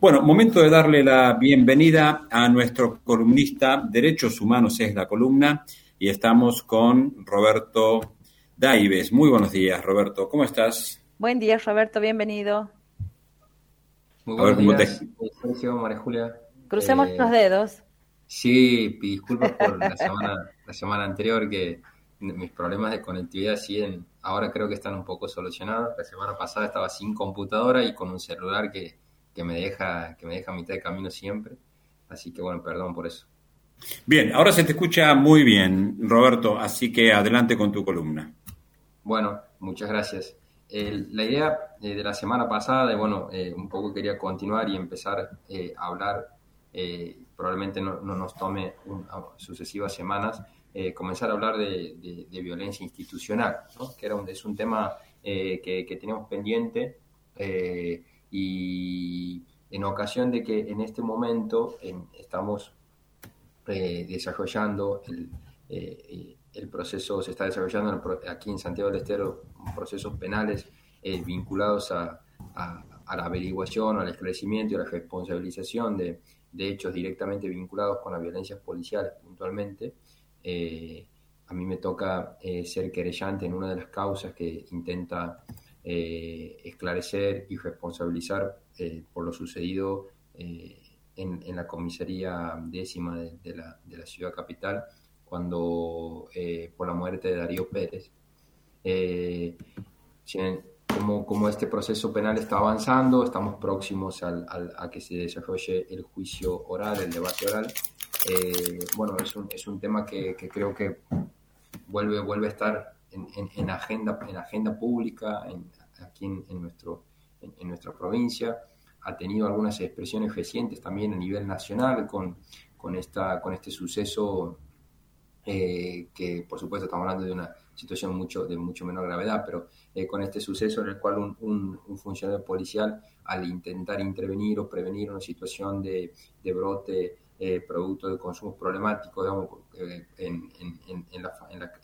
Bueno, momento de darle la bienvenida a nuestro columnista Derechos Humanos es la columna y estamos con Roberto Daives. Muy buenos días, Roberto. ¿Cómo estás? Buen día, Roberto. Bienvenido. Muy buenos días, Sergio, María Julia. Crucemos eh, los dedos. Sí, disculpas por la semana, la semana anterior que mis problemas de conectividad siguen, ahora creo que están un poco solucionados. La semana pasada estaba sin computadora y con un celular que, que me deja que me deja a mitad de camino siempre. Así que bueno, perdón por eso. Bien, ahora se te escucha muy bien, Roberto, así que adelante con tu columna. Bueno, muchas gracias. la idea eh, de la semana pasada, bueno, eh, un poco quería continuar y empezar eh, a hablar, probablemente no, nos tome sucesivas semanas, comenzar a hablar de, violencia institucional, que era un, es un tema que, que, teníamos pendiente y en ocasión de que en este momento estamos desarrollando el el proceso se está desarrollando aquí en Santiago del Estero, procesos penales eh, vinculados a, la averiguación, al esclarecimiento y a la responsabilización de, hechos directamente vinculados con las violencias policiales puntualmente. Eh, a mí me toca eh, ser querellante en una de las causas que intenta esclarecer y responsabilizar por lo sucedido en, la comisaría décima de, la, de la ciudad capital cuando eh, por la muerte de Darío Pérez. Eh, como, como, este proceso penal está avanzando, estamos próximos al, a que se desarrolle el juicio oral, el debate oral. Eh, bueno, es un, es un tema que, que, creo que vuelve, vuelve a estar en, en, agenda, en agenda pública aquí en, nuestro, en, nuestra provincia. Ha tenido algunas expresiones recientes también a nivel nacional con, con, esta, con este suceso eh, que por supuesto estamos hablando de una situación mucho, de mucho menor gravedad, pero eh, con este suceso en el cual un, funcionario policial, al intentar intervenir o prevenir una situación de, brote eh, producto de consumos problemáticos, en,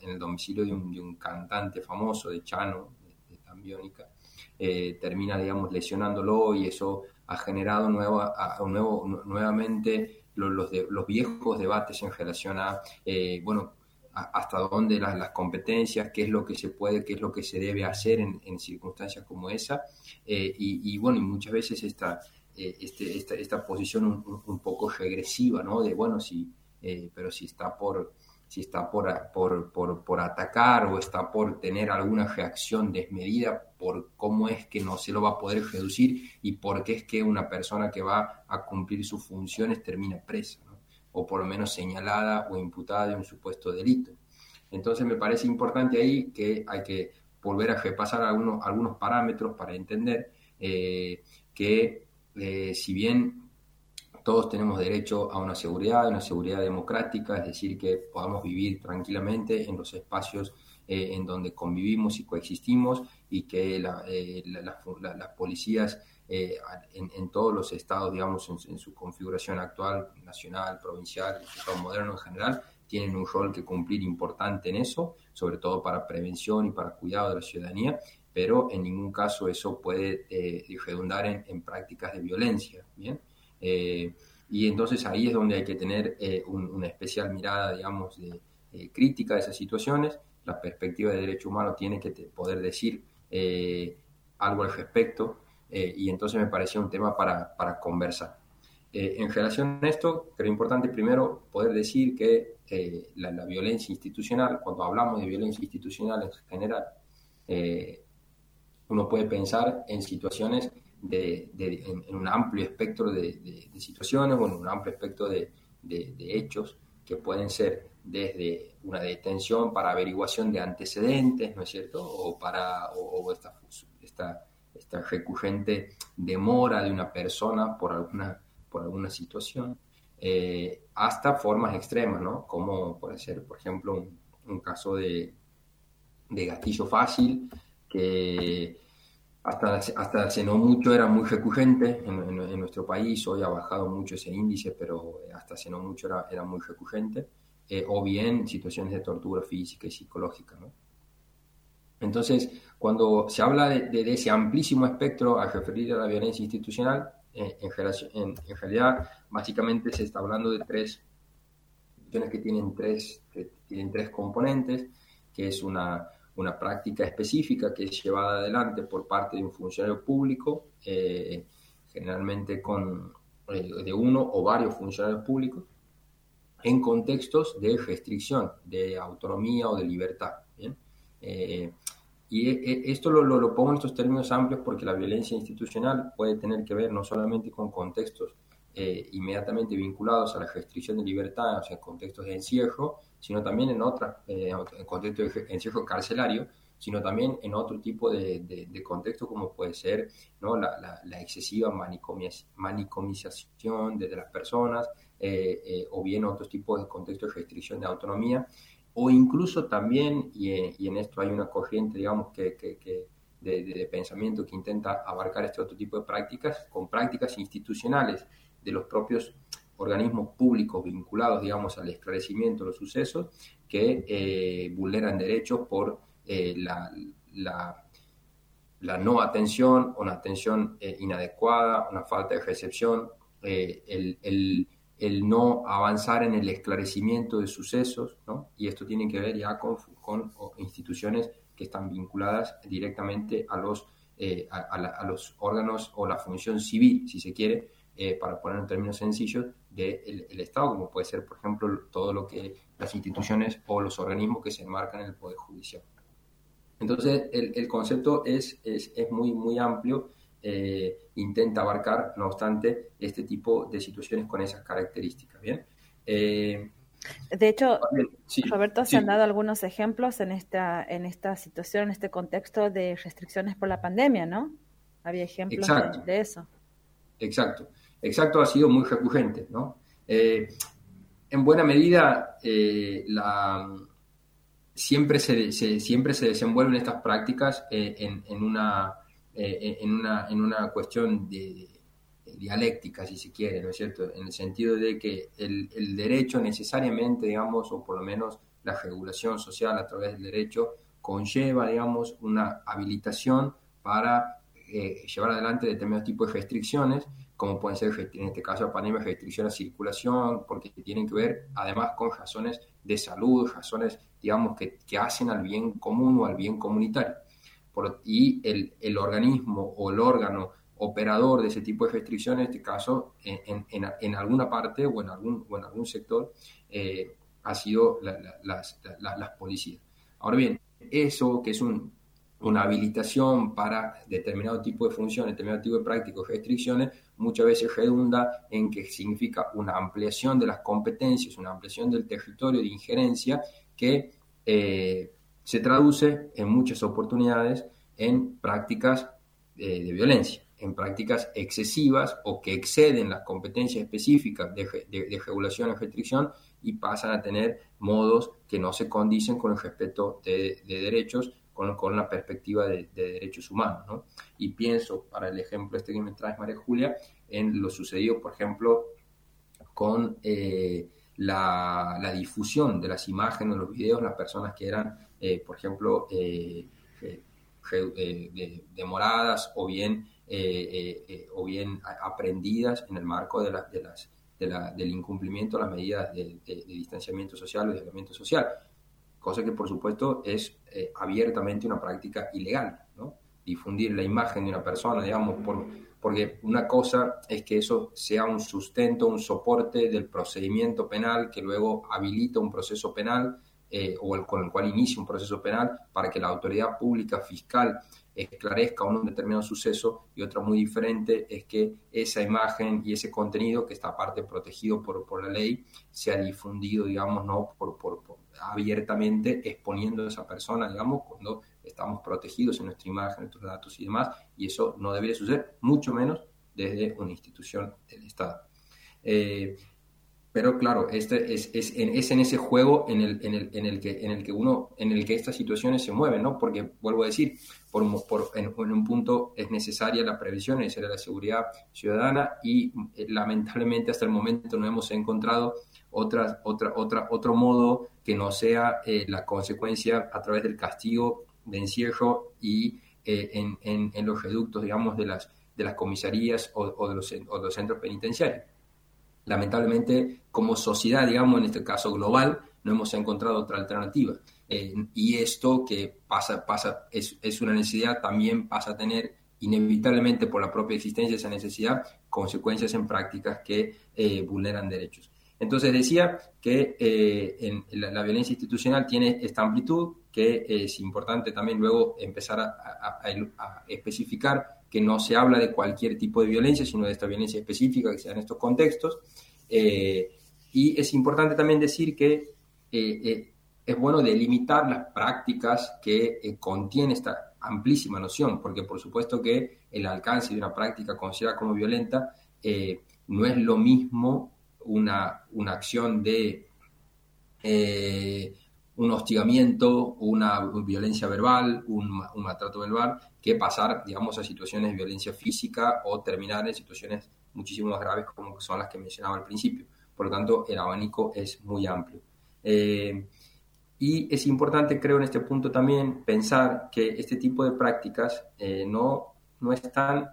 el domicilio de un, cantante famoso, de Chano, de, Tambiónica, termina, digamos, lesionándolo y eso ha generado nueva, nuevo, nuevamente los, los, viejos debates en relación a, eh, bueno, hasta dónde las, competencias, qué es lo que se puede, qué es lo que se debe hacer en, circunstancias como esa. Eh, y, bueno, muchas veces esta, eh, este, esta, posición un, poco regresiva, ¿no? De, bueno, sí, pero si está por si está por, por, por, atacar o está por tener alguna reacción desmedida por cómo es que no se lo va a poder reducir y por qué es que una persona que va a cumplir sus funciones termina presa, o por lo menos señalada o imputada de un supuesto delito. Entonces me parece importante ahí que hay que volver a repasar algunos, algunos parámetros para entender eh, que eh, si bien todos tenemos derecho a una seguridad, una seguridad democrática, es decir, que podamos vivir tranquilamente en los espacios eh, en donde convivimos y coexistimos y que eh, las policías en, todos los estados, digamos, en, su configuración actual, nacional, provincial, estado moderno en general, tienen un rol que cumplir importante en eso, sobre todo para prevención y para cuidado de la ciudadanía, pero en ningún caso eso puede redundar en, en, prácticas de violencia, ¿bien? Eh, y entonces ahí es donde hay que tener eh, una especial mirada, digamos, de eh, crítica de esas situaciones. La perspectiva de derecho humano tiene que poder decir algo al respecto y entonces me parecía un tema para, para conversar. en relación a esto, creo importante primero poder decir que la, la, violencia institucional, cuando hablamos de violencia institucional en general, uno puede pensar en situaciones de, en, un amplio espectro de, situaciones o en un amplio espectro de, hechos que pueden ser desde una detención para averiguación de antecedentes, ¿no es cierto? O para o, esta, esta, esta, recurrente demora de una persona por alguna, por alguna situación, eh, hasta formas extremas, ¿no? Como puede ser, por ejemplo, un, un caso de, de gatillo fácil que hasta, hasta hace no mucho era muy recurrente en, nuestro país, hoy ha bajado mucho ese índice, pero hasta hace no mucho era, era muy recurrente, eh, o bien situaciones de tortura física y psicológica. ¿no? Entonces, cuando se habla de, ese amplísimo espectro al referir a la violencia institucional, en, en, realidad, básicamente se está hablando de tres que tienen tres, que tienen tres componentes, que es una, una práctica específica que es llevada adelante por parte de un funcionario público, eh, generalmente con, eh, de uno o varios funcionarios públicos, en contextos de restricción, de autonomía o de libertad. Eh, y esto lo, lo, lo, pongo en estos términos amplios porque la violencia institucional puede tener que ver no solamente con contextos eh, inmediatamente vinculados a la restricción de libertad, o sea, contextos de encierro, sino también en otras, eh, en contextos de encierro carcelario, sino también en otro tipo de, de, contextos como puede ser ¿no? la, la, excesiva manicomización de, las personas, eh, o bien otros tipos de contextos de restricción de autonomía, o incluso también, y, en esto hay una corriente, digamos, que, de, de, pensamiento que intenta abarcar este otro tipo de prácticas, con prácticas institucionales de los propios organismos públicos vinculados, digamos, al esclarecimiento de los sucesos que eh, vulneran derechos por eh, la, la, no atención, una atención eh, inadecuada, una falta de recepción, el, el, no avanzar en el esclarecimiento de sucesos, ¿no? y esto tiene que ver ya con, con instituciones que están vinculadas directamente a los, a los órganos o la función civil, si se quiere, eh, para poner en términos sencillos, del el Estado, como puede ser, por ejemplo, todo lo que las instituciones o los organismos que se enmarcan en el Poder Judicial. Entonces, el, el concepto es, es, es, muy, muy amplio, eh, intenta abarcar, no obstante, este tipo de situaciones con esas características. ¿bien? Eh, de hecho, Roberto, se han dado algunos ejemplos en esta, en esta situación, en este contexto de restricciones por la pandemia, ¿no? Había ejemplos de, eso. Exacto exacto ha sido muy recurrente. ¿no? Eh, en buena medida, eh, siempre, se, siempre se desenvuelven estas prácticas eh, en, una, en, una, en una cuestión de, dialéctica, si se quiere, ¿no es cierto? En el sentido de que el, el derecho necesariamente, digamos, o por lo menos la regulación social a través del derecho, conlleva, digamos, una habilitación para llevar adelante determinados tipos de restricciones como pueden ser en este caso pandemia, restricción a circulación, porque tienen que ver además con razones de salud, razones, digamos, que, que hacen al bien común o al bien comunitario. Y el, el, organismo o el órgano operador de ese tipo de restricciones, en este caso, en, en, alguna parte o en algún, o en algún sector, eh, ha sido la, las, las policías. Ahora bien, eso que es un una habilitación para determinado tipo de funciones, determinado tipo de prácticas, restricciones, muchas veces redunda en que significa una ampliación de las competencias, una ampliación del territorio de injerencia que eh, se traduce en muchas oportunidades en prácticas eh, de violencia, en prácticas excesivas o que exceden las competencias específicas de, regulación y restricción y pasan a tener modos que no se condicen con el respeto de derechos con, con la perspectiva de, derechos humanos. ¿no? Y pienso, para el ejemplo este que me traes, María Julia, en lo sucedido, por ejemplo, con eh, la, la, difusión de las imágenes, de los videos, las personas que eran, eh, por ejemplo, eh, demoradas o bien, o bien aprendidas en el marco de, de las, del incumplimiento de las medidas de, distanciamiento social o de aislamiento social cosa que por supuesto es eh, abiertamente una práctica ilegal, ¿no? Difundir la imagen de una persona, digamos, por, porque una cosa es que eso sea un sustento, un soporte del procedimiento penal que luego habilita un proceso penal eh, o el, con el cual inicia un proceso penal para que la autoridad pública fiscal esclarezca un determinado suceso y otra muy diferente es que esa imagen y ese contenido que está aparte protegido por, por la ley sea difundido, digamos, no por, abiertamente exponiendo a esa persona, digamos, cuando estamos protegidos en nuestra imagen, nuestros datos y demás, y eso no debería suceder, mucho menos desde una institución del Estado. Eh, pero claro, este es, es, en, es, en, ese juego en el, en, el, en, el que, en el que uno, en el que estas situaciones se mueven, ¿no? Porque, vuelvo a decir, por, por en, un punto es necesaria la previsión, es necesaria la seguridad ciudadana y eh, lamentablemente hasta el momento no hemos encontrado otra, otra, otra, otro modo que no sea eh, la consecuencia a través del castigo de encierro y eh, en, en, los reductos, digamos, de las de las comisarías o, de los, de los centros penitenciarios. Lamentablemente, como sociedad, digamos, en este caso global, no hemos encontrado otra alternativa. Eh, y esto que pasa, pasa es, es, una necesidad, también pasa a tener inevitablemente por la propia existencia de esa necesidad consecuencias en prácticas que eh, vulneran derechos. Entonces decía que eh, la, violencia institucional tiene esta amplitud, que es importante también luego empezar a, especificar que no se habla de cualquier tipo de violencia, sino de esta violencia específica que se da en estos contextos. y es importante también decir que es bueno delimitar las prácticas que eh, contiene esta amplísima noción, porque por supuesto que el alcance de una práctica considerada como violenta eh, no es lo mismo una, una acción de eh, un hostigamiento, una violencia verbal, un, maltrato verbal, que pasar, digamos, a situaciones de violencia física o terminar en situaciones muchísimo más graves como son las que mencionaba al principio. Por lo tanto, el abanico es muy amplio. Y es importante, creo, en este punto también pensar que este tipo de prácticas eh, no, no están,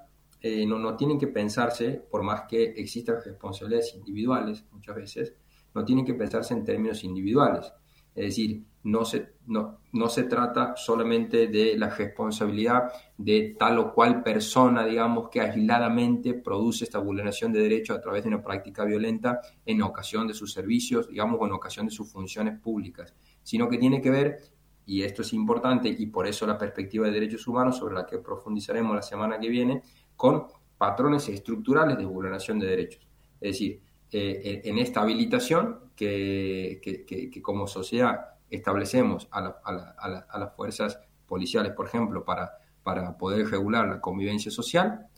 eh, no, no tienen que pensarse, por más que existan responsabilidades individuales muchas veces, no tienen que pensarse en términos individuales. Es decir, no se, no, no se trata solamente de la responsabilidad de tal o cual persona, digamos, que aisladamente produce esta vulneración de derechos a través de una práctica violenta en ocasión de sus servicios, digamos, o en ocasión de sus funciones públicas, sino que tiene que ver, y esto es importante, y por eso la perspectiva de derechos humanos, sobre la que profundizaremos la semana que viene, con patrones estructurales de vulneración de derechos. Es decir, eh, en esta habilitación que, que, como sociedad establecemos a, a, las fuerzas policiales, por ejemplo, para, para poder regular la convivencia social,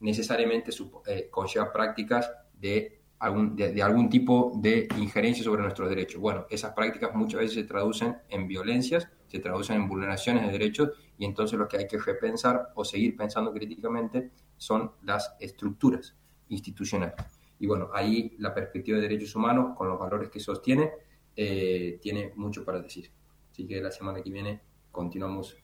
necesariamente eh, conlleva prácticas de algún, de, algún tipo de injerencia sobre nuestros derechos. Bueno, esas prácticas muchas veces se traducen en violencias, se traducen en vulneraciones de derechos y entonces lo que hay que repensar o seguir pensando críticamente son las estructuras institucionales. Y bueno, ahí la perspectiva de derechos humanos, con los valores que sostiene, eh, tiene mucho para decir. Así que la semana que viene continuamos